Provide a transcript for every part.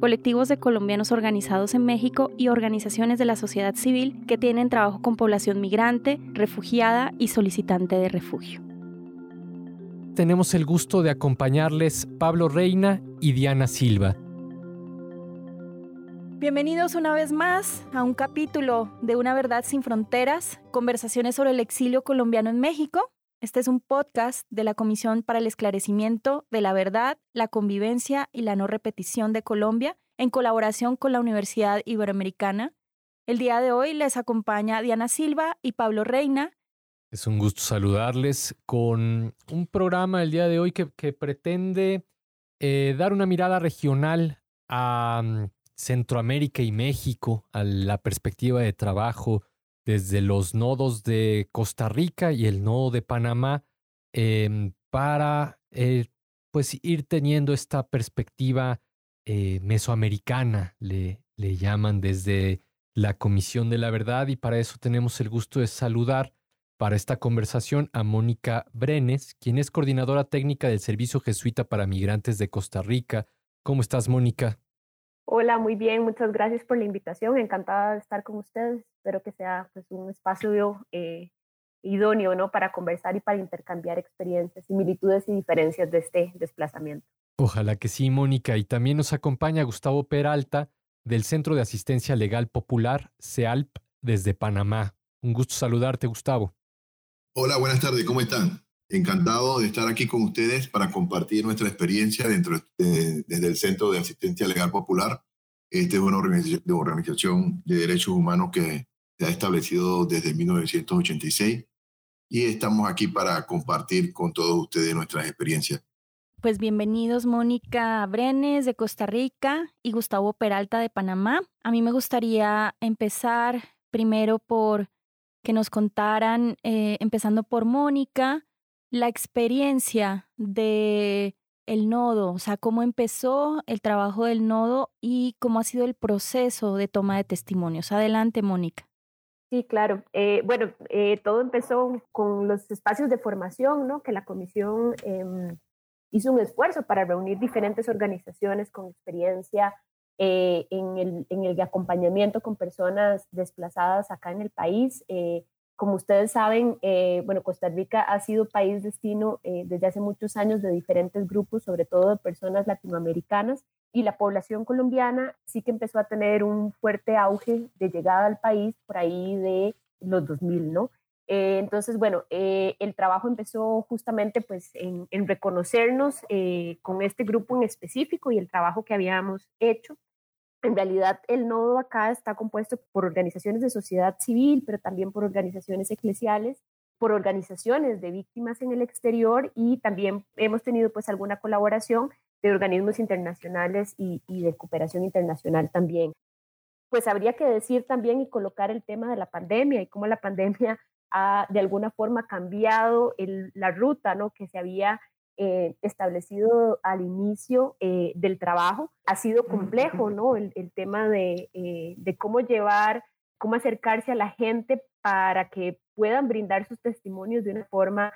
colectivos de colombianos organizados en México y organizaciones de la sociedad civil que tienen trabajo con población migrante, refugiada y solicitante de refugio. Tenemos el gusto de acompañarles Pablo Reina y Diana Silva. Bienvenidos una vez más a un capítulo de Una Verdad sin Fronteras, conversaciones sobre el exilio colombiano en México. Este es un podcast de la Comisión para el Esclarecimiento de la Verdad, la Convivencia y la No Repetición de Colombia, en colaboración con la Universidad Iberoamericana. El día de hoy les acompaña Diana Silva y Pablo Reina. Es un gusto saludarles con un programa el día de hoy que, pretende eh, dar una mirada regional a mm, Centroamérica y México, a la perspectiva de trabajo desde los nodos de Costa Rica y el nodo de Panamá em, para eh, pues ir teniendo esta perspectiva eh, mesoamericana, le, le llaman desde la Comisión de la Verdad y para eso tenemos el gusto de saludar para esta conversación a Mónica Brenes, quien es coordinadora técnica del Servicio Jesuita para Migrantes de Costa Rica. ¿Cómo estás, Mónica? Hola, muy bien, muchas gracias por la invitación, encantada de estar con ustedes. Espero que sea pues, un espacio eh, idóneo ¿no? para conversar y para intercambiar experiencias, similitudes y diferencias de este desplazamiento. Ojalá que sí, Mónica. Y también nos acompaña Gustavo Peralta del Centro de Asistencia Legal Popular, CEALP, desde Panamá. Un gusto saludarte, Gustavo. Hola, buenas tardes, ¿cómo están? Encantado de estar aquí con ustedes para compartir nuestra experiencia dentro de, desde el Centro de Asistencia Legal Popular. Esta es una organización de derechos humanos que se ha establecido desde 1986 y estamos aquí para compartir con todos ustedes nuestras experiencias. Pues bienvenidos Mónica Brenes de Costa Rica y Gustavo Peralta de Panamá. A mí me gustaría empezar primero por que nos contaran, eh, empezando por Mónica, la experiencia de el nodo, o sea, cómo empezó el trabajo del nodo y cómo ha sido el proceso de toma de testimonios. Adelante, Mónica. Sí, claro. Eh, bueno, eh, todo empezó con los espacios de formación, ¿no? Que la comisión em, hizo un esfuerzo para reunir diferentes organizaciones con experiencia eh, en, el, en el acompañamiento con personas desplazadas acá en el país como ustedes saben, eh, bueno, Costa Rica ha sido país destino eh, desde hace muchos años de diferentes grupos, sobre todo de personas latinoamericanas, y la población colombiana sí que empezó a tener un fuerte auge de llegada al país por ahí de los 2000, ¿no? Eh, entonces, bueno, el trabajo empezó justamente pues en reconocernos con este grupo en específico y el trabajo que habíamos hecho en realidad, el nodo acá está compuesto por organizaciones de sociedad civil, pero también por organizaciones eclesiales, por organizaciones de víctimas en el exterior y también hemos tenido pues alguna colaboración de organismos internacionales y, de cooperación internacional también. Pues habría que decir también y colocar el tema de la pandemia y cómo la pandemia ha de alguna forma cambiado la ruta ¿no? que se había eh, establecido al inicio eh, del trabajo. Ha sido complejo, ¿no? El, tema de, eh, de, cómo llevar, cómo acercarse a la gente para que puedan brindar sus testimonios de una forma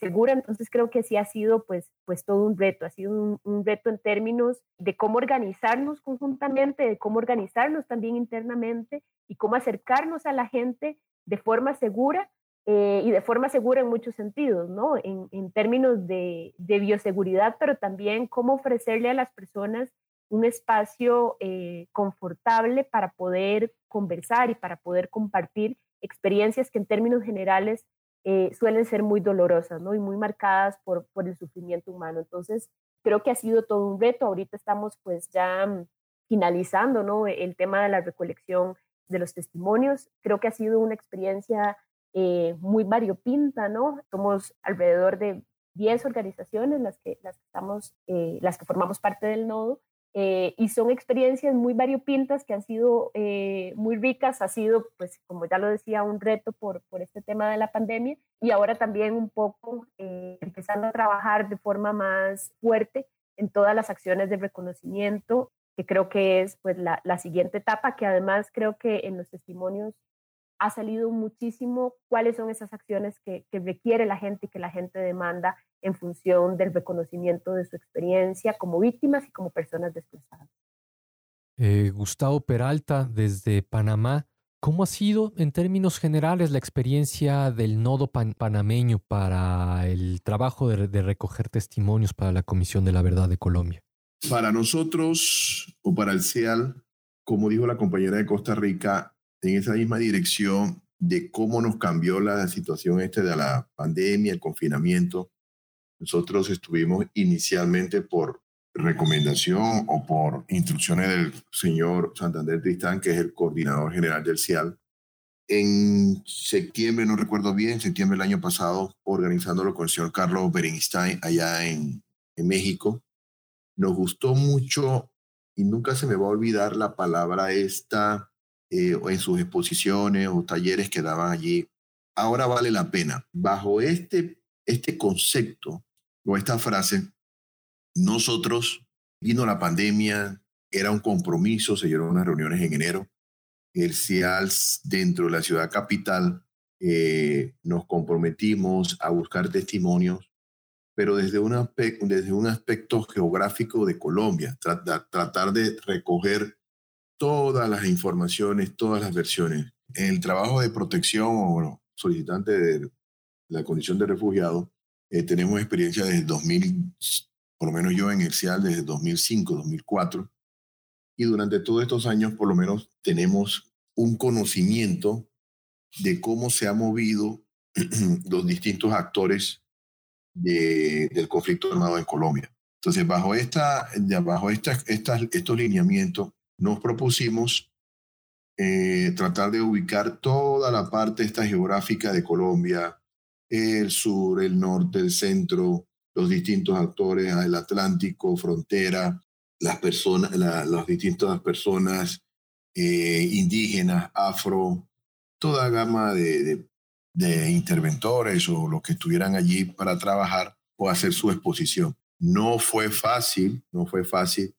segura. Entonces creo que sí ha sido pues, pues todo un reto, ha sido un, un reto en términos de cómo organizarnos conjuntamente, de cómo organizarnos también internamente y cómo acercarnos a la gente de forma segura eh, y de forma segura en muchos sentidos, ¿no? En, en términos de, de, bioseguridad, pero también cómo ofrecerle a las personas un espacio eh, confortable para poder conversar y para poder compartir experiencias que en términos generales eh, suelen ser muy dolorosas, ¿no? Y muy marcadas por, por el sufrimiento humano. Entonces, creo que ha sido todo un reto. Ahorita estamos pues ya mm, finalizando, ¿no? El tema de la recolección de los testimonios. Creo que ha sido una experiencia eh, muy variopinta, ¿no? Somos alrededor de 10 organizaciones las que, las, estamos, eh, las que formamos parte del nodo eh, y son experiencias muy variopintas que han sido muy ricas, ha sido, pues como ya lo decía, un reto por, por este tema de la pandemia y ahora también un poco empezando a trabajar de forma más fuerte en todas las acciones de reconocimiento, que creo que es pues la, la siguiente etapa, que además creo que en los testimonios ha salido muchísimo cuáles son esas acciones que, que requiere la gente y que la gente demanda en función del reconocimiento de su experiencia como víctimas y como personas desplazadas. Eh, Gustavo Peralta, desde Panamá, ¿cómo ha sido en términos generales la experiencia del nodo panameño para el trabajo de, de recoger testimonios para la Comisión de la Verdad de Colombia? Para nosotros o para el CEAL, como dijo la compañera de Costa Rica, en esa misma dirección de cómo nos cambió la situación este de la pandemia, el confinamiento, nosotros estuvimos inicialmente por recomendación o por instrucciones del señor Santander Tristán, que es el coordinador general del CIAL, en septiembre, no recuerdo bien, septiembre del año pasado, organizándolo con el señor Carlos Berenstein allá en, en México. Nos gustó mucho y nunca se me va a olvidar la palabra esta eh, en sus exposiciones o talleres que daban allí. Ahora vale la pena. Bajo este, este concepto o esta frase, nosotros, vino la pandemia, era un compromiso, se dieron unas reuniones en enero, el CIALS dentro de la ciudad capital, eh, nos comprometimos a buscar testimonios, pero desde un, aspecto, desde un aspecto geográfico de Colombia, tratar, tratar de recoger todas las informaciones, todas las versiones. En el trabajo de protección o solicitante de la condición de refugiado, eh, tenemos experiencia desde 2000, por lo menos yo en el CIAL desde 2005, 2004, y durante todos estos años por lo menos tenemos un conocimiento de cómo se han movido los distintos actores de, del conflicto armado en Colombia. Entonces, bajo, esta, bajo esta, estas, estos lineamientos, nos propusimos eh, tratar de ubicar toda la parte esta geográfica de Colombia, el sur, el norte, el centro, los distintos actores, el Atlántico, frontera, las personas, las distintas personas eh, indígenas, afro, toda gama de, de, interventores o los que estuvieran allí para trabajar o hacer su exposición. No fue fácil, no fue fácil,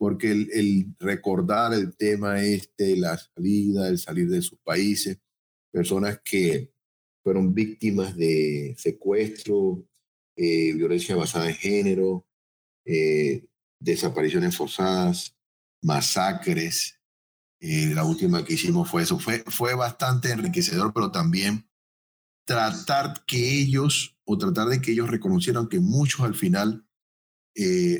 porque el, recordar el tema este, la salida, el salir de sus países, personas que fueron víctimas de secuestro, eh, violencia basada en género, eh, desapariciones forzadas, masacres. Eh, la última que hicimos fue eso. Fue, fue bastante enriquecedor, pero también tratar que ellos, o tratar de que ellos reconocieran que muchos al final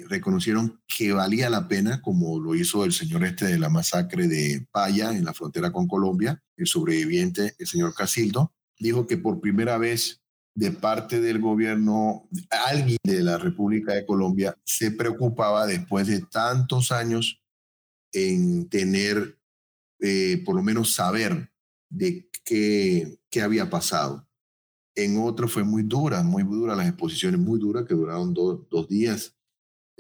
reconocieron que valía la pena, como lo hizo el señor este de la masacre de Paya en la frontera con Colombia, el sobreviviente, el señor Casildo, dijo que por primera vez de parte del gobierno, alguien de la República de Colombia se preocupaba después de tantos años en tener, eh, por lo menos saber de qué, qué había pasado. En otro fue muy dura, muy dura, las exposiciones muy duras que duraron dos días.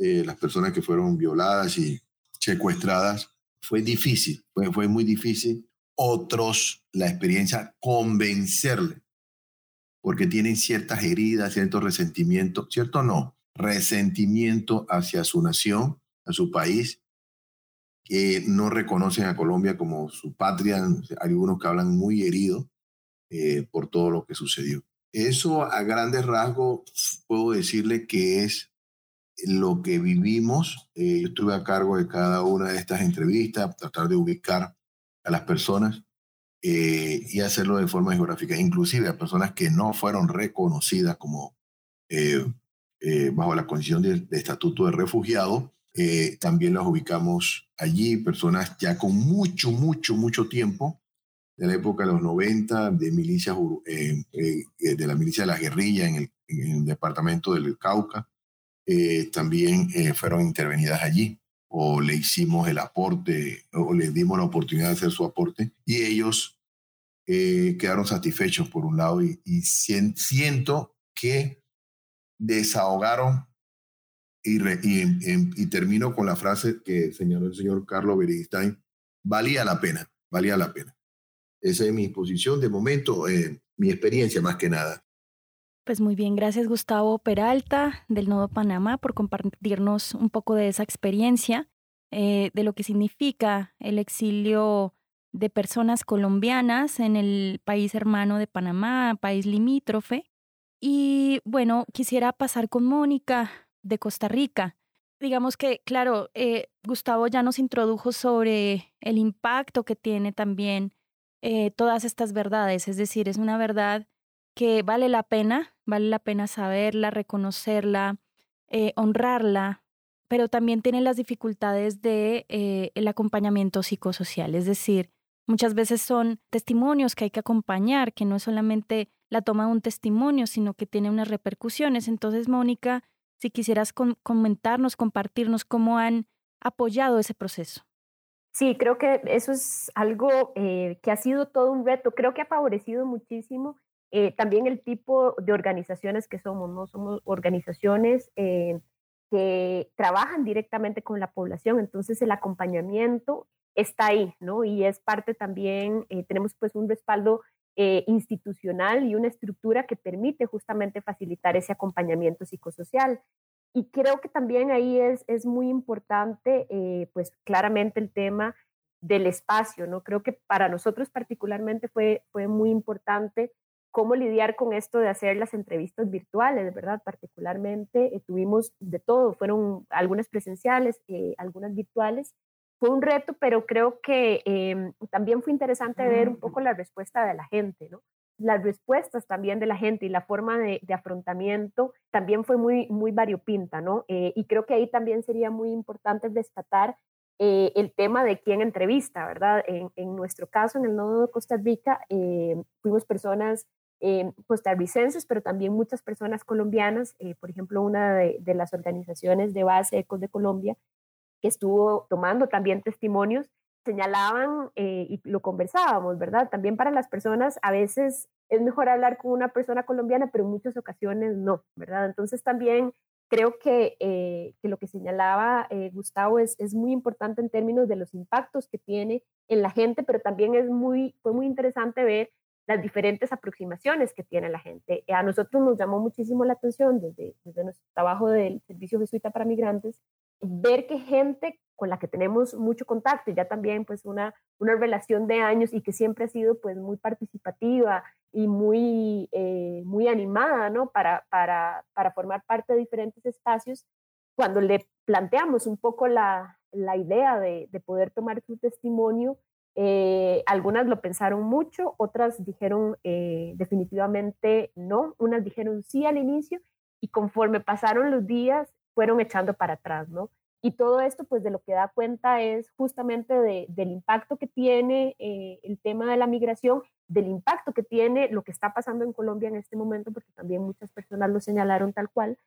Eh, las personas que fueron violadas y secuestradas. Fue difícil, fue, fue muy difícil otros la experiencia convencerle, porque tienen ciertas heridas, ciertos resentimientos, cierto no, resentimiento hacia su nación, a su país, que no reconocen a Colombia como su patria, hay algunos que hablan muy heridos eh, por todo lo que sucedió. Eso a grandes rasgos puedo decirle que es lo que vivimos. Eh, yo estuve a cargo de cada una de estas entrevistas, tratar de ubicar a las personas eh, y hacerlo de forma geográfica, inclusive a personas que no fueron reconocidas como eh, bajo la condición de, estatuto de refugiado, también las ubicamos allí, personas ya con mucho, mucho, mucho tiempo, de la época de los 90, de milicias, de la milicia de la guerrilla en el departamento del Cauca, también fueron intervenidas allí o le hicimos el aporte o les dimos la oportunidad de hacer su aporte y ellos eh, quedaron satisfechos por un lado y, y siento que desahogaron y, y, termino con la frase que señaló el señor Carlos Beristain, valía la pena, valía la pena. Esa es mi posición de momento, eh, mi experiencia más que nada. Pues muy bien, gracias Gustavo Peralta del Nodo Panamá por compartirnos un poco de esa experiencia, eh, de lo que significa el exilio de personas colombianas en el país hermano de Panamá, país limítrofe. Y bueno, quisiera pasar con Mónica de Costa Rica. Digamos que, claro, eh, Gustavo ya nos introdujo sobre el impacto que tiene también eh, todas estas verdades, es decir, es una verdad que vale la pena, vale la pena saberla, reconocerla, eh, honrarla, pero también tiene las dificultades de el acompañamiento psicosocial, es decir, muchas veces son testimonios que hay que acompañar, que no es solamente la toma de un testimonio, sino que tiene unas repercusiones. Entonces, Mónica, si quisieras comentarnos, compartirnos cómo han apoyado ese proceso. Sí, creo que eso es algo eh, que ha sido todo un reto. Creo que ha favorecido muchísimo eh, también el tipo de organizaciones que somos, ¿no? Somos organizaciones eh, que trabajan directamente con la población, entonces el acompañamiento está ahí, ¿no? Y es parte también, tenemos pues un respaldo eh, institucional y una estructura que permite justamente facilitar ese acompañamiento psicosocial. Y creo que también ahí es, es muy importante, eh, pues claramente el tema del espacio, ¿no? Creo que para nosotros particularmente fue, fue muy importante cómo lidiar con esto de hacer las entrevistas virtuales, ¿verdad? Particularmente eh, tuvimos de todo, fueron algunas presenciales, algunas virtuales, fue un reto, pero creo que em, también fue interesante ver un poco la respuesta de la gente, ¿no? Las respuestas también de la gente y la forma de, afrontamiento también fue muy, muy variopinta, ¿no? Eh, y creo que ahí también sería muy importante destacar eh, el tema de quién entrevista, ¿verdad? En, nuestro caso, en el nodo de Costa Rica, eh, fuimos personas costarricenses, pero también muchas personas colombianas, por ejemplo, una de, las organizaciones de base Ecos de Colombia que estuvo tomando también testimonios, señalaban eh, y lo conversábamos, ¿verdad? También para las personas a veces es mejor hablar con una persona colombiana, pero en muchas ocasiones no, ¿verdad? Entonces también creo que, eh, que lo que señalaba eh, Gustavo es, es muy importante en términos de los impactos que tiene en la gente, pero también es muy, fue muy interesante ver las diferentes aproximaciones que tiene la gente. A nosotros nos llamó muchísimo la atención desde, desde nuestro trabajo del Servicio Jesuita para Migrantes ver que gente con la que tenemos mucho contacto, ya también pues una, una relación de años y que siempre ha sido pues muy participativa y muy, eh, muy animada, ¿no? Para, para, para formar parte de diferentes espacios, cuando le planteamos un poco la, la idea de, de, poder tomar su testimonio, eh, algunas lo pensaron mucho, otras dijeron eh, definitivamente no, unas dijeron sí al inicio y conforme pasaron los días fueron echando para atrás, ¿no? Y todo esto, pues de lo que da cuenta es justamente del impacto que tiene eh, el tema de la migración, del impacto que tiene lo que está pasando en Colombia en este momento, porque también muchas personas lo señalaron tal cual,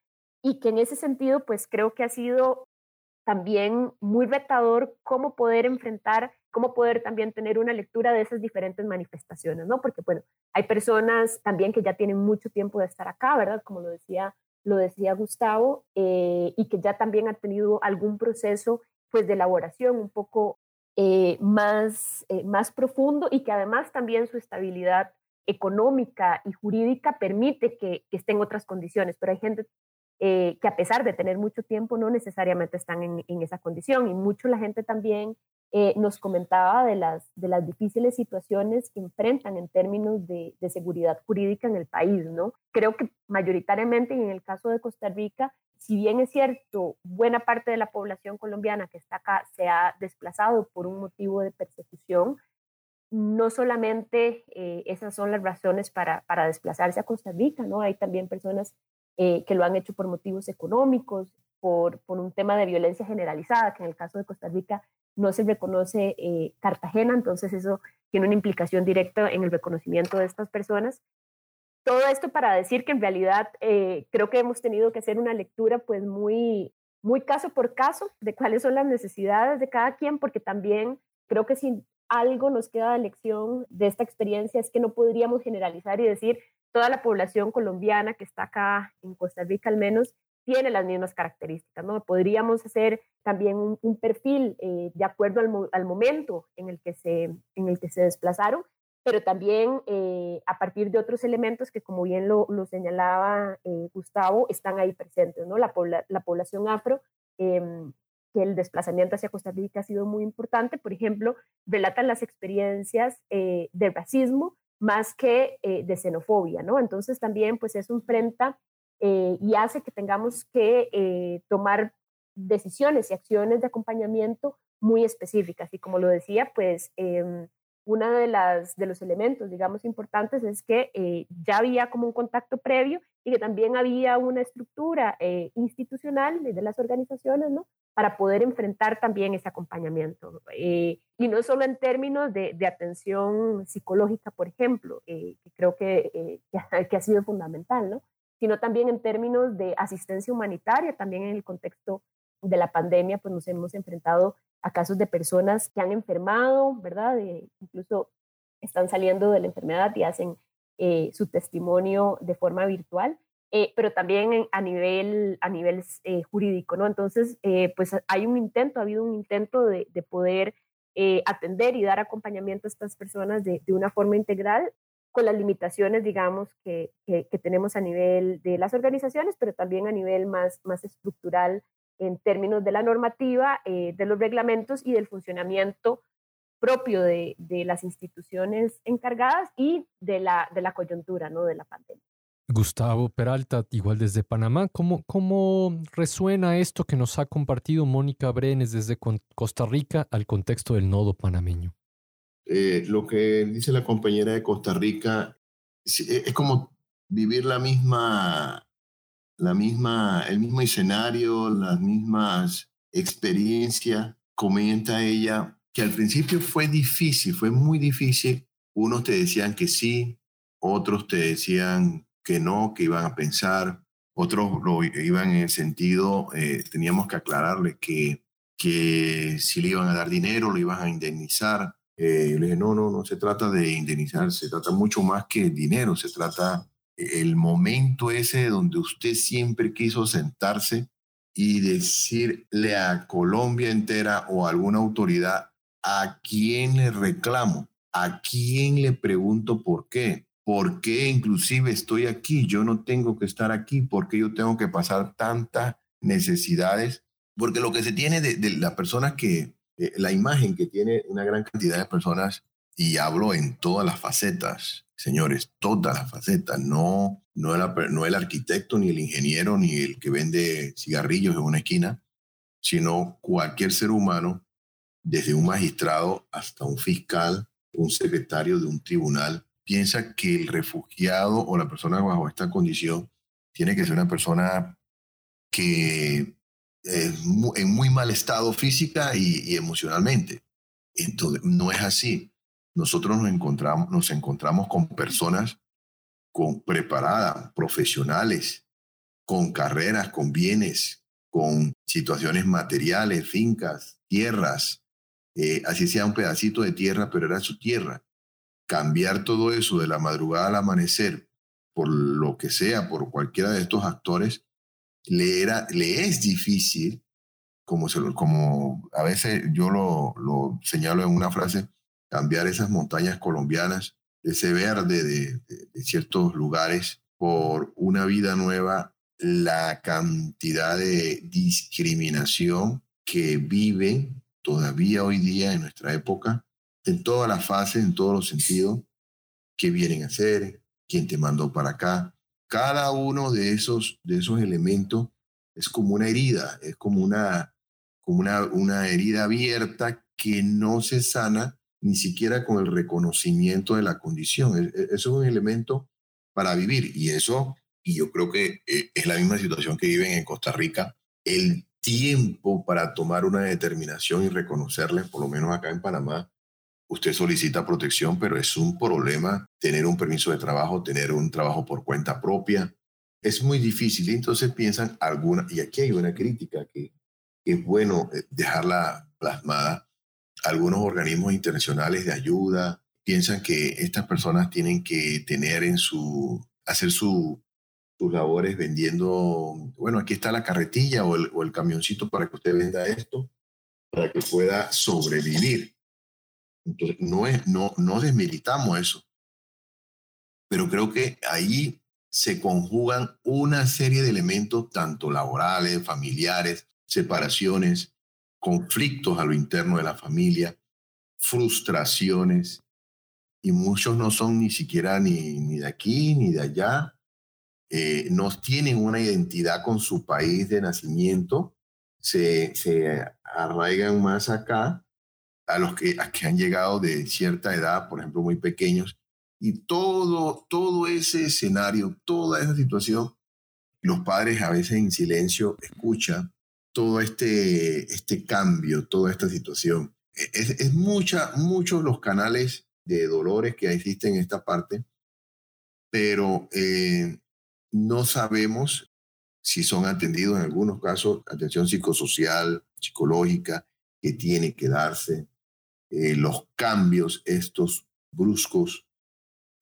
y que en ese sentido, pues creo que ha sido también muy retador cómo poder enfrentar, cómo poder también tener una lectura de esas diferentes manifestaciones, ¿no? Porque, bueno, hay personas también que ya tienen mucho tiempo de estar acá, ¿verdad? Como lo decía lo decía Gustavo, eh, y que ya también ha tenido algún proceso pues, de elaboración un poco eh, más, eh, más profundo y que además también su estabilidad económica y jurídica permite que, que esté en otras condiciones, pero hay gente que a pesar de tener mucho tiempo no necesariamente están en, esa condición y mucho la gente también eh, nos comentaba de las, difíciles situaciones que enfrentan en términos de, de, seguridad jurídica en el país, ¿no? Creo que mayoritariamente, y en el caso de Costa Rica, si bien es cierto, buena parte de la población colombiana que está acá se ha desplazado por un motivo de persecución, no solamente eh, esas son las razones para, para, desplazarse a Costa Rica, ¿no? Hay también personas eh, que lo han hecho por motivos económicos, por, por, un tema de violencia generalizada, que en el caso de Costa Rica no se reconoce eh, Cartagena, entonces eso tiene una implicación directa en el reconocimiento de estas personas. Todo esto para decir que en realidad eh, creo que hemos tenido que hacer una lectura pues muy, muy caso por caso de cuáles son las necesidades de cada quien, porque también creo que si algo nos queda de lección de esta experiencia es que no podríamos generalizar y decir toda la población colombiana que está acá en Costa Rica al menos tiene las mismas características, ¿no? Podríamos hacer también un, perfil eh, de acuerdo al, momento en el, que se, en el que se desplazaron, pero también eh, a partir de otros elementos que, como bien lo, señalaba eh, Gustavo, están ahí presentes, ¿no? La, la población afro, em, que el desplazamiento hacia Costa Rica ha sido muy importante, por ejemplo, relatan las experiencias de racismo más que de xenofobia, ¿no? Entonces también, pues, eso enfrenta eh, y hace que tengamos que eh, tomar decisiones y acciones de acompañamiento muy específicas. Y como lo decía, pues eh, uno de, las, de los elementos, digamos, importantes es que eh, ya había como un contacto previo y que también había una estructura institucional de las organizaciones, ¿no? Para poder enfrentar también ese acompañamiento. y no solo en términos de, atención psicológica, por ejemplo, que creo que, que, ha sido fundamental, ¿no? sino también en términos de asistencia humanitaria, también en el contexto de la pandemia, pues nos hemos enfrentado a casos de personas que han enfermado, ¿verdad? incluso están saliendo de la enfermedad y hacen eh, su testimonio de forma virtual, eh, pero también a nivel, a nivel eh, jurídico, ¿no? Entonces, pues hay un intento, ha habido un intento de, de poder atender y dar acompañamiento a estas personas de, de, una forma integral con las limitaciones, digamos, que, que, tenemos a nivel de las organizaciones, pero también a nivel más, más estructural en términos de la normativa, eh, de los reglamentos y del funcionamiento propio de, de, las instituciones encargadas y de la, de la coyuntura ¿no? de la pandemia. Gustavo Peralta, igual desde Panamá, ¿cómo, ¿cómo resuena esto que nos ha compartido Mónica Brenes desde Costa Rica al contexto del nodo panameño? Eh, lo que dice la compañera de Costa Rica es, como vivir la misma, la misma, el mismo escenario, las mismas experiencias. Comenta ella que al principio fue difícil, fue muy difícil. Unos te decían que sí, otros te decían que no, que iban a pensar, otros lo iban en el sentido, eh, teníamos que aclararle que, que si le iban a dar dinero, lo iban a indemnizar. Eh, le dije, no, no, no se trata de indemnizar, se trata mucho más que dinero, se trata el momento ese donde usted siempre quiso sentarse y decirle a Colombia entera o a alguna autoridad a quién le reclamo, a quién le pregunto por qué, por qué inclusive estoy aquí, yo no tengo que estar aquí, por qué yo tengo que pasar tantas necesidades, porque lo que se tiene de, de las personas que, eh, la imagen que tiene una gran cantidad de personas, y hablo en todas las facetas, señores, todas las facetas, no, no, el, no el arquitecto, ni el ingeniero, ni el que vende cigarrillos en una esquina, sino cualquier ser humano, desde un magistrado hasta un fiscal, un secretario de un tribunal, piensa que el refugiado o la persona bajo esta condición tiene que ser una persona que en muy mal estado física y, emocionalmente. Entonces, no es así. Nosotros nos encontramos, nos encontramos con personas con, preparadas, profesionales, con carreras, con bienes, con situaciones materiales, fincas, tierras, eh, así sea un pedacito de tierra, pero era su tierra. Cambiar todo eso de la madrugada al amanecer, por lo que sea, por cualquiera de estos actores, le, era, le es difícil, como, como a veces yo lo, lo señalo en una frase, cambiar esas montañas colombianas, ese verde de, ciertos lugares por una vida nueva, la cantidad de discriminación que viven todavía hoy día en nuestra época, en todas las fases, en todos los sentidos, qué vienen a hacer, quién te mandó para acá, cada uno de esos, de esos elementos es como una herida, es como una, como una, una herida abierta que no se sana ni siquiera con el reconocimiento de la condición. E, e, eso es un elemento para vivir y eso, y yo creo que eh, es la misma situación que viven en Costa Rica, el tiempo para tomar una determinación y reconocerle, por lo menos acá en Panamá, usted solicita protección, pero es un problema tener un permiso de trabajo, tener un trabajo por cuenta propia. Es muy difícil. Entonces piensan alguna, y aquí hay una crítica que, es bueno eh, dejarla plasmada. Algunos organismos internacionales de ayuda piensan que estas personas tienen que tener en su, hacer su, sus labores vendiendo, bueno, aquí está la carretilla o el, o el camioncito para que usted venda esto, para que pueda sobrevivir. Entonces, no, es, no, no desmilitamos eso, pero creo que ahí se conjugan una serie de elementos, tanto laborales, familiares, separaciones, conflictos a lo interno de la familia, frustraciones, y muchos no son ni siquiera ni, ni de aquí ni de allá, eh, no tienen una identidad con su país de nacimiento, se, se arraigan más acá a los que, a que han llegado de cierta edad, por ejemplo, muy pequeños, y todo, todo ese escenario, toda esa situación, los padres a veces en silencio escuchan todo este, este cambio, toda esta situación. E, es, es mucha, muchos los canales de dolores que existen en esta parte, pero eh, no sabemos si son atendidos en algunos casos, atención psicosocial, psicológica, que tiene que darse, eh, los cambios estos bruscos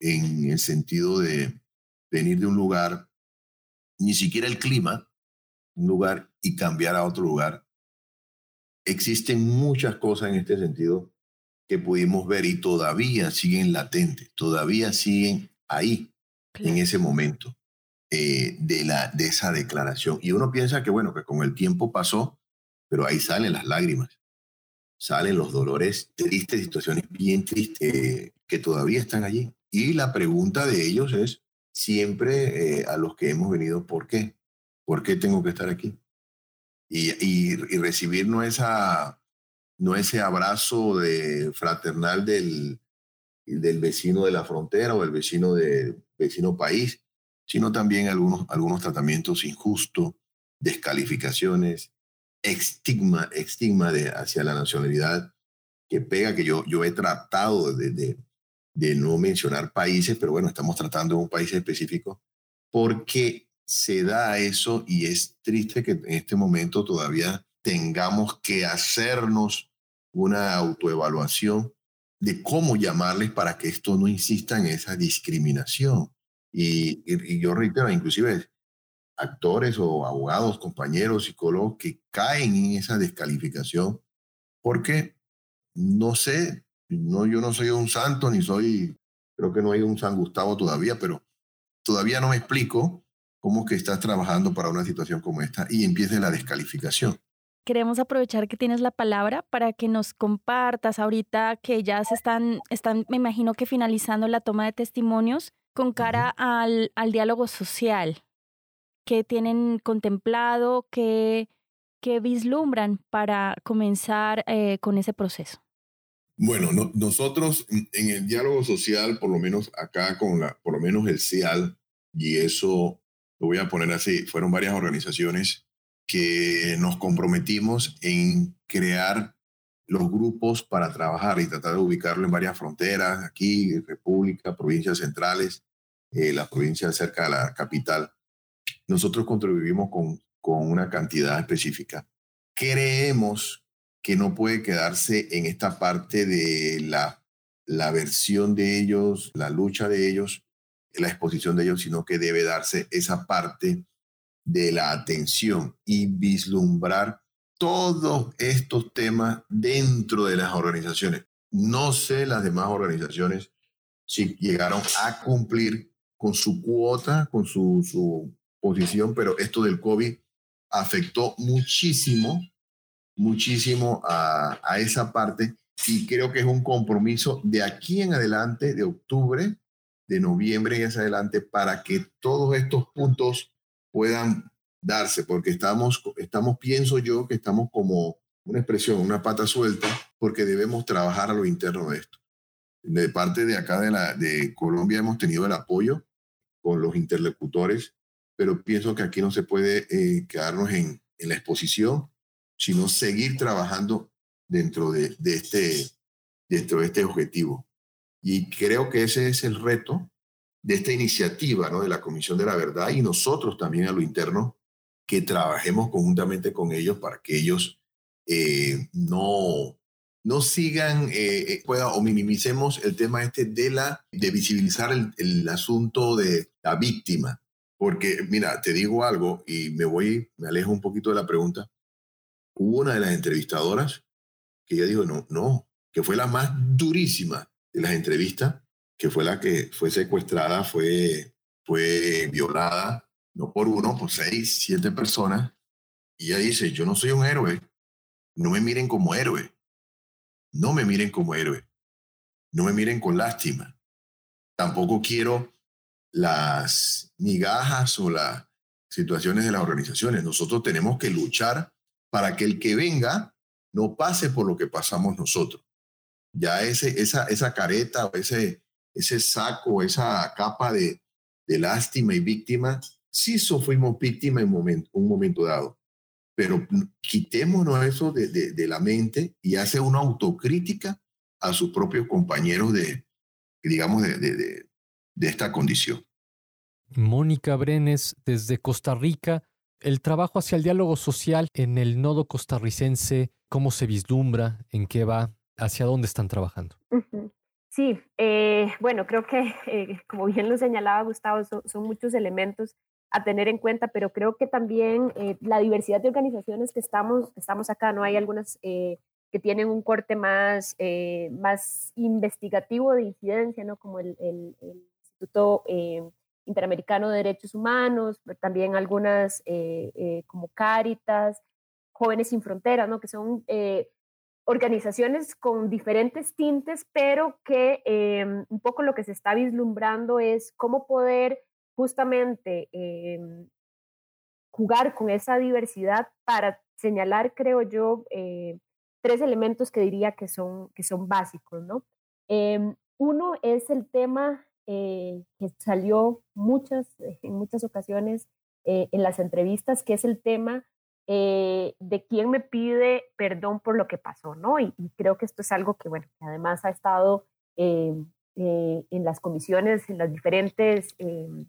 en el sentido de venir de un lugar, ni siquiera el clima, un lugar y cambiar a otro lugar. Existen muchas cosas en este sentido que pudimos ver y todavía siguen latentes, todavía siguen ahí en ese momento eh, de, la, de esa declaración. Y uno piensa que, bueno, que con el tiempo pasó, pero ahí salen las lágrimas, salen los dolores tristes, situaciones bien tristes que todavía están allí. Y la pregunta de ellos es siempre eh, a los que hemos venido, ¿por qué? ¿Por qué tengo que estar aquí? Y, y, recibir no, esa, no ese abrazo de, fraternal del, del vecino de la frontera o del vecino del vecino país, sino también algunos, algunos tratamientos injustos, descalificaciones, estigma, estigma de, hacia la nacionalidad que pega, que yo, yo he tratado de, de, de no mencionar países, pero bueno, estamos tratando de un país específico, porque se da eso y es triste que en este momento todavía tengamos que hacernos una autoevaluación de cómo llamarles para que esto no insista en esa discriminación. Y, yo reitero, inclusive actores o abogados, compañeros, psicólogos que caen en esa descalificación porque no sé, no, yo no soy un santo ni soy, creo que no hay un San Gustavo todavía, pero todavía no me explico cómo que estás trabajando para una situación como esta y empiece la descalificación. Queremos aprovechar que tienes la palabra para que nos compartas ahorita que ya se están, están me imagino que finalizando la toma de testimonios con cara uh -huh. al, al, diálogo social. ¿Qué tienen contemplado? ¿Qué, qué vislumbran para comenzar eh, con ese proceso? Bueno, no, nosotros en el diálogo social, por lo menos acá con la, por lo menos el CIAL, y eso lo voy a poner así, fueron varias organizaciones que nos comprometimos en crear los grupos para trabajar y tratar de ubicarlo en varias fronteras, aquí, República, provincias centrales, eh, las provincias cerca de la capital. Nosotros contribuimos con, con una cantidad específica. Creemos que no puede quedarse en esta parte de la, la versión de ellos, la lucha de ellos, la exposición de ellos, sino que debe darse esa parte de la atención y vislumbrar todos estos temas dentro de las organizaciones. No sé las demás organizaciones si llegaron a cumplir con su cuota, con su, su posición, pero esto del COVID afectó muchísimo muchísimo a, a, esa parte y creo que es un compromiso de aquí en adelante, de octubre, de noviembre y hacia adelante, para que todos estos puntos puedan darse, porque estamos, estamos, pienso yo, que estamos como una expresión, una pata suelta, porque debemos trabajar a lo interno de esto. De parte de acá de, la, de Colombia hemos tenido el apoyo con los interlocutores, pero pienso que aquí no se puede eh, quedarnos en, en la exposición, sino seguir trabajando dentro de, de, este, dentro de este objetivo. Y creo que ese es el reto de esta iniciativa ¿no? de la Comisión de la Verdad y nosotros también a lo interno, que trabajemos conjuntamente con ellos para que ellos eh, no, no sigan eh, eh, pueda, o minimicemos el tema este de, la, de visibilizar el, el asunto de la víctima, Porque, mira, te digo algo y me voy, me alejo un poquito de la pregunta. Hubo una de las entrevistadoras que ella dijo, no, no, que fue la más durísima de las entrevistas, que fue la que fue secuestrada, fue, fue violada, no por uno, por seis, siete personas. Y ella dice, yo no soy un héroe, no me miren como héroe, no me miren como héroe, no me miren con lástima. Tampoco quiero las migajas o las situaciones de las organizaciones. Nosotros tenemos que luchar para que el que venga no pase por lo que pasamos nosotros. Ya ese, esa, esa careta o ese, ese saco, esa capa de, de lástima y víctima, sí sufrimos víctima en momento, un momento dado. Pero quitémonos eso de, de, de la mente y hace una autocrítica a sus propios compañeros de, digamos, de, de, de esta condición. Mónica Brenes, desde Costa Rica, el trabajo hacia el diálogo social en el nodo costarricense, ¿cómo se vislumbra? ¿En qué va? ¿Hacia dónde están trabajando? Sí, eh, bueno, creo que, eh, como bien lo señalaba Gustavo, son, muchos elementos a tener en cuenta, pero creo que también eh, la diversidad de organizaciones que estamos, estamos acá, ¿no? Hay algunas que tienen un corte más, más investigativo de incidencia, ¿no? Como el, el, el Instituto Interamericano de Derechos Humanos, también algunas eh, eh, como Cáritas, Jóvenes Sin Fronteras, ¿no? que son eh, organizaciones con diferentes tintes, pero que em, un poco lo que se está vislumbrando es cómo poder justamente em, jugar con esa diversidad para señalar, creo yo, tres elementos que diría que son, que son básicos. ¿no? Uno es el tema eh, que salió muchas, eh, en muchas ocasiones eh, en las entrevistas, que es el tema de quién me pide perdón por lo que pasó, ¿no? Y, creo que esto es algo que, bueno, que además ha estado en las comisiones, en las diferentes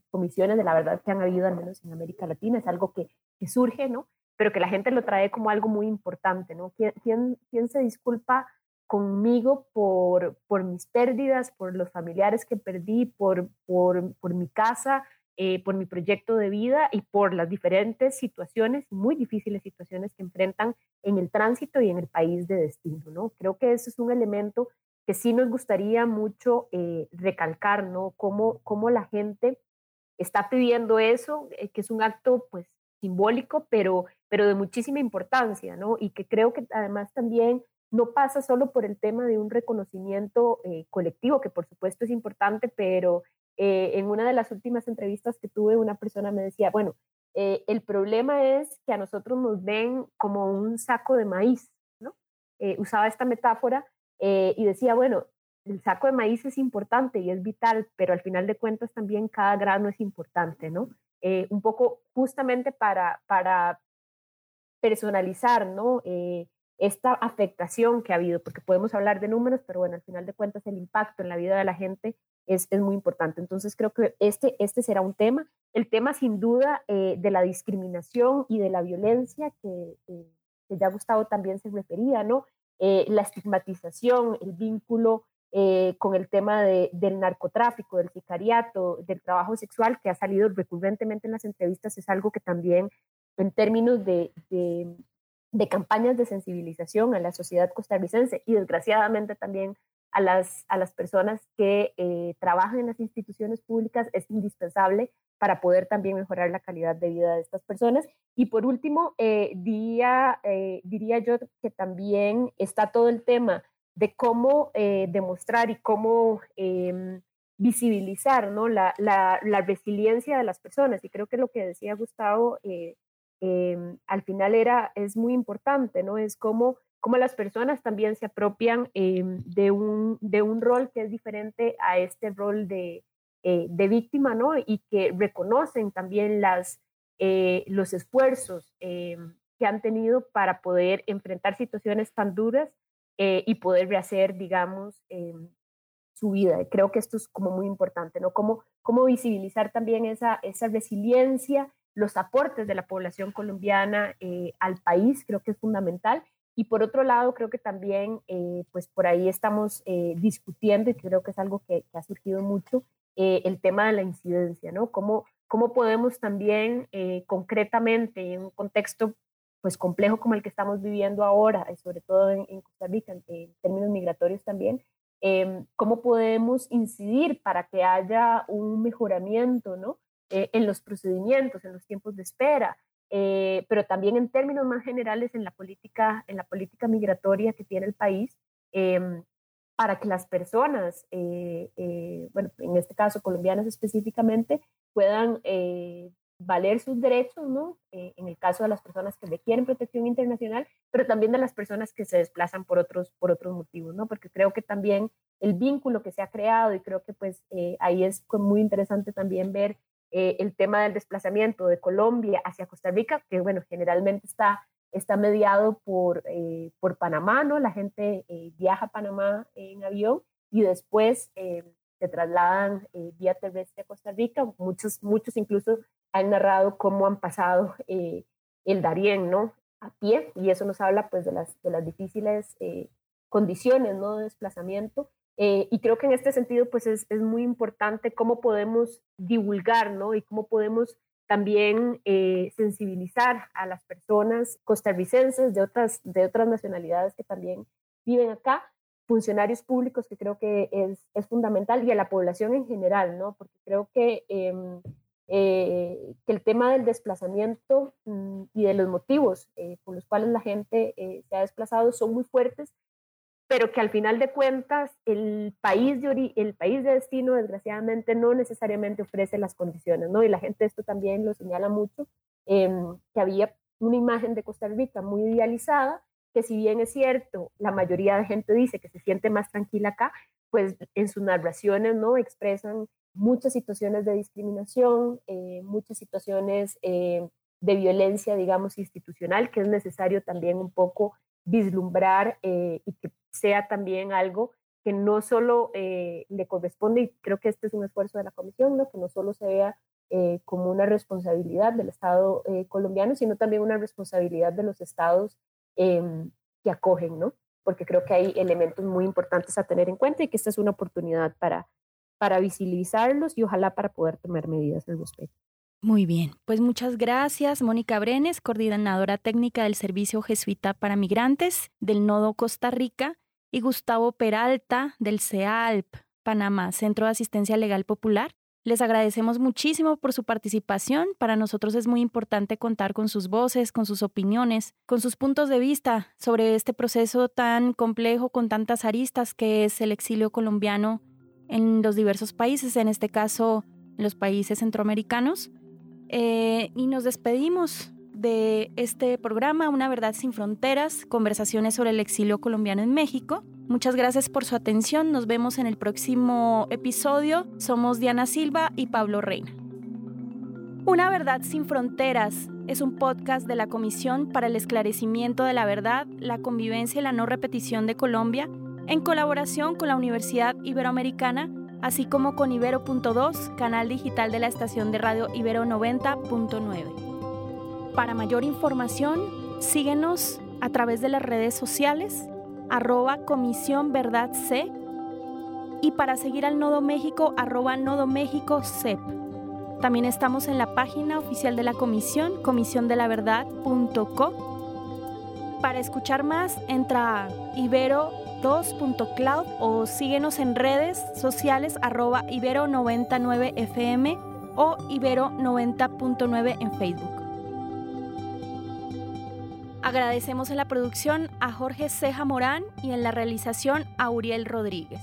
comisiones de la verdad que han habido, al menos en América Latina, es algo que, que surge, ¿no? Pero que la gente lo trae como algo muy importante, ¿no? ¿Quién, quién, quién se disculpa conmigo por, por mis pérdidas, por los familiares que perdí, por, por, por mi casa, eh, por mi proyecto de vida y por las diferentes situaciones, muy difíciles situaciones que enfrentan en el tránsito y en el país de destino. ¿no? Creo que ese es un elemento que sí nos gustaría mucho eh, recalcar, ¿no? Cómo, cómo, la gente está pidiendo eso, eh, que es un acto pues simbólico, pero, pero de muchísima importancia, ¿no? Y que creo que además también no pasa solo por el tema de un reconocimiento colectivo, que por supuesto es importante, pero eh, en una de las últimas entrevistas que tuve, una persona me decía, bueno, eh, el problema es que a nosotros nos ven como un saco de maíz, ¿no? usaba esta metáfora y decía, bueno, el saco de maíz es importante y es vital, pero al final de cuentas también cada grano es importante, ¿no? un poco justamente para, para personalizar, ¿no? esta afectación que ha habido, porque podemos hablar de números, pero bueno, al final de cuentas el impacto en la vida de la gente es, es muy importante. Entonces creo que este, este será un tema. El tema sin duda eh, de la discriminación y de la violencia que, ya Gustavo también se refería, ¿no? Eh, la estigmatización, el vínculo eh, con el tema de, del narcotráfico, del sicariato, del trabajo sexual que ha salido recurrentemente en las entrevistas, es algo que también en términos de, de campañas de sensibilización a la sociedad costarricense y desgraciadamente también a las, a las personas que eh, trabajan en las instituciones públicas es indispensable para poder también mejorar la calidad de vida de estas personas. Y por último, eh, diría, eh, diría yo que también está todo el tema de cómo demostrar y cómo em, visibilizar ¿no? la, la, la, resiliencia de las personas. Y creo que lo que decía Gustavo Em, al final era, es muy importante, ¿no? Es como, como las personas también se apropian em, de, un, de un rol que es diferente a este rol de, eh, de víctima, ¿no? Y que reconocen también las, eh, los esfuerzos em, que han tenido para poder enfrentar situaciones tan duras eh, y poder rehacer, digamos, su vida. Creo que esto es como muy importante, ¿no? Cómo, cómo visibilizar también esa, esa resiliencia los aportes de la población colombiana al país, creo que es fundamental. Y por otro lado, creo que también, eh, pues por ahí estamos eh, discutiendo, y creo que es algo que, ha surgido mucho, el tema de la incidencia, ¿no? ¿Cómo, cómo podemos también concretamente en un contexto pues complejo como el que estamos viviendo ahora, sobre todo en, Costa Rica, en, términos migratorios también, em, cómo podemos incidir para que haya un mejoramiento ¿no? Eh, en los procedimientos, en los tiempos de espera, eh, pero también en términos más generales en la política, en la política migratoria que tiene el país, em, para que las personas, eh, bueno, en este caso colombianas específicamente, puedan valer sus derechos, ¿no? Eh, en el caso de las personas que requieren protección internacional, pero también de las personas que se desplazan por otros, por otros motivos, ¿no? Porque creo que también el vínculo que se ha creado y creo que pues eh, ahí es muy interesante también ver eh, el tema del desplazamiento de Colombia hacia Costa Rica, que bueno, generalmente está, está mediado por, por Panamá, ¿no? La gente viaja a Panamá en avión y después se trasladan vía terrestre a Costa Rica, muchos, muchos incluso han narrado cómo han pasado eh, el Darién, ¿no? A pie, y eso nos habla pues de las, de las difíciles eh, condiciones, ¿no? De desplazamiento. Eh, y creo que en este sentido pues es, es, muy importante cómo podemos divulgar, ¿no? Y cómo podemos también sensibilizar a las personas costarricenses de otras, de otras nacionalidades que también viven acá, funcionarios públicos, que creo que es, es fundamental, y a la población en general, ¿no? Porque creo que em, eh, que el tema del desplazamiento mm, y de los motivos eh, por los cuales la gente eh, se ha desplazado son muy fuertes, pero que al final de cuentas el país de, el país de destino desgraciadamente no necesariamente ofrece las condiciones, ¿no? Y la gente esto también lo señala mucho, em, que había una imagen de Costa Rica muy idealizada, que si bien es cierto, la mayoría de gente dice que se siente más tranquila acá, pues en sus narraciones no expresan muchas situaciones de discriminación, eh, muchas situaciones eh, de violencia, digamos, institucional, que es necesario también un poco vislumbrar eh, y que sea también algo que no solo le corresponde, y creo que este es un esfuerzo de la Comisión, ¿no? que no solo se vea como una responsabilidad del Estado colombiano, sino también una responsabilidad de los estados em, que acogen, ¿no? porque creo que hay elementos muy importantes a tener en cuenta y que esta es una oportunidad para, para visibilizarlos y ojalá para poder tomar medidas al respecto. Muy bien, pues muchas gracias, Mónica Brenes, coordinadora técnica del Servicio Jesuita para Migrantes del Nodo Costa Rica, y Gustavo Peralta del CEALP, Panamá, Centro de Asistencia Legal Popular. Les agradecemos muchísimo por su participación. Para nosotros es muy importante contar con sus voces, con sus opiniones, con sus puntos de vista sobre este proceso tan complejo con tantas aristas que es el exilio colombiano en los diversos países, en este caso los países centroamericanos. Eh, y nos despedimos de este programa, Una Verdad sin Fronteras, conversaciones sobre el exilio colombiano en México. Muchas gracias por su atención, nos vemos en el próximo episodio. Somos Diana Silva y Pablo Reina. Una Verdad sin Fronteras es un podcast de la Comisión para el Esclarecimiento de la Verdad, la Convivencia y la No Repetición de Colombia en colaboración con la Universidad Iberoamericana, así como con Ibero.2, canal digital de la estación de radio Ibero 90.9. Para mayor información, síguenos a través de las redes sociales, arroba Comisión Verdad C, y para seguir al Nodo México, arroba Nodo México CEP. También estamos en la página oficial de la comisión, comisiondelaverdad.co. Para escuchar más, entra a Ibero 2.cloud o síguenos en redes sociales arroba ibero99fm o ibero90.9 en Facebook. Agradecemos en la producción a Jorge Ceja Morán y en la realización a Uriel Rodríguez.